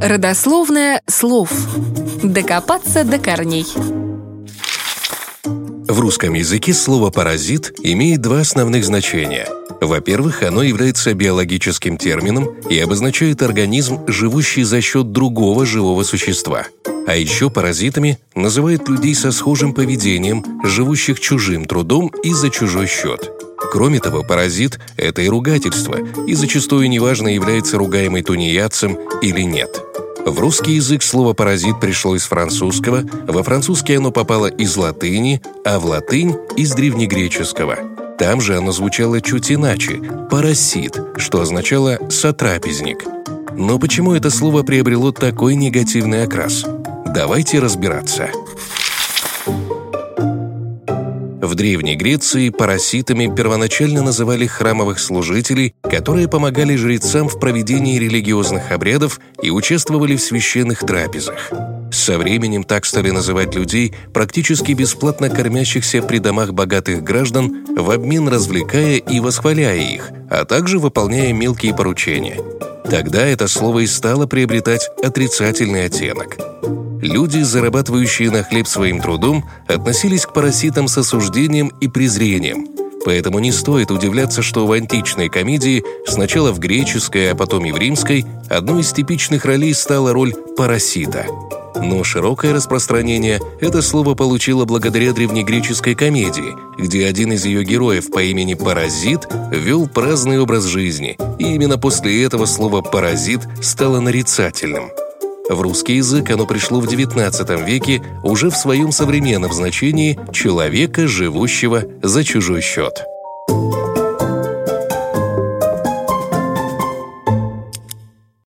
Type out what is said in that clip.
Родословное слов. Докопаться до корней. В русском языке слово «паразит» имеет два основных значения. Во-первых, оно является биологическим термином и обозначает организм, живущий за счет другого живого существа. А еще паразитами называют людей со схожим поведением, живущих чужим трудом и за чужой счет. Кроме того, паразит – это и ругательство, и зачастую неважно, является ругаемый тунеядцем или нет. В русский язык слово «паразит» пришло из французского, во французский оно попало из латыни, а в латынь – из древнегреческого. Там же оно звучало чуть иначе – «парасит», что означало «сотрапезник». Но почему это слово приобрело такой негативный окрас? Давайте разбираться. В Древней Греции параситами первоначально называли храмовых служителей, которые помогали жрецам в проведении религиозных обрядов и участвовали в священных трапезах. Со временем так стали называть людей, практически бесплатно кормящихся при домах богатых граждан, в обмен развлекая и восхваляя их, а также выполняя мелкие поручения. Тогда это слово и стало приобретать отрицательный оттенок – люди, зарабатывающие на хлеб своим трудом, относились к параситам с осуждением и презрением. Поэтому не стоит удивляться, что в античной комедии, сначала в греческой, а потом и в римской, одной из типичных ролей стала роль парасита. Но широкое распространение это слово получило благодаря древнегреческой комедии, где один из ее героев по имени Паразит вел праздный образ жизни, и именно после этого слово «паразит» стало нарицательным – в русский язык оно пришло в XIX веке уже в своем современном значении «человека, живущего за чужой счет».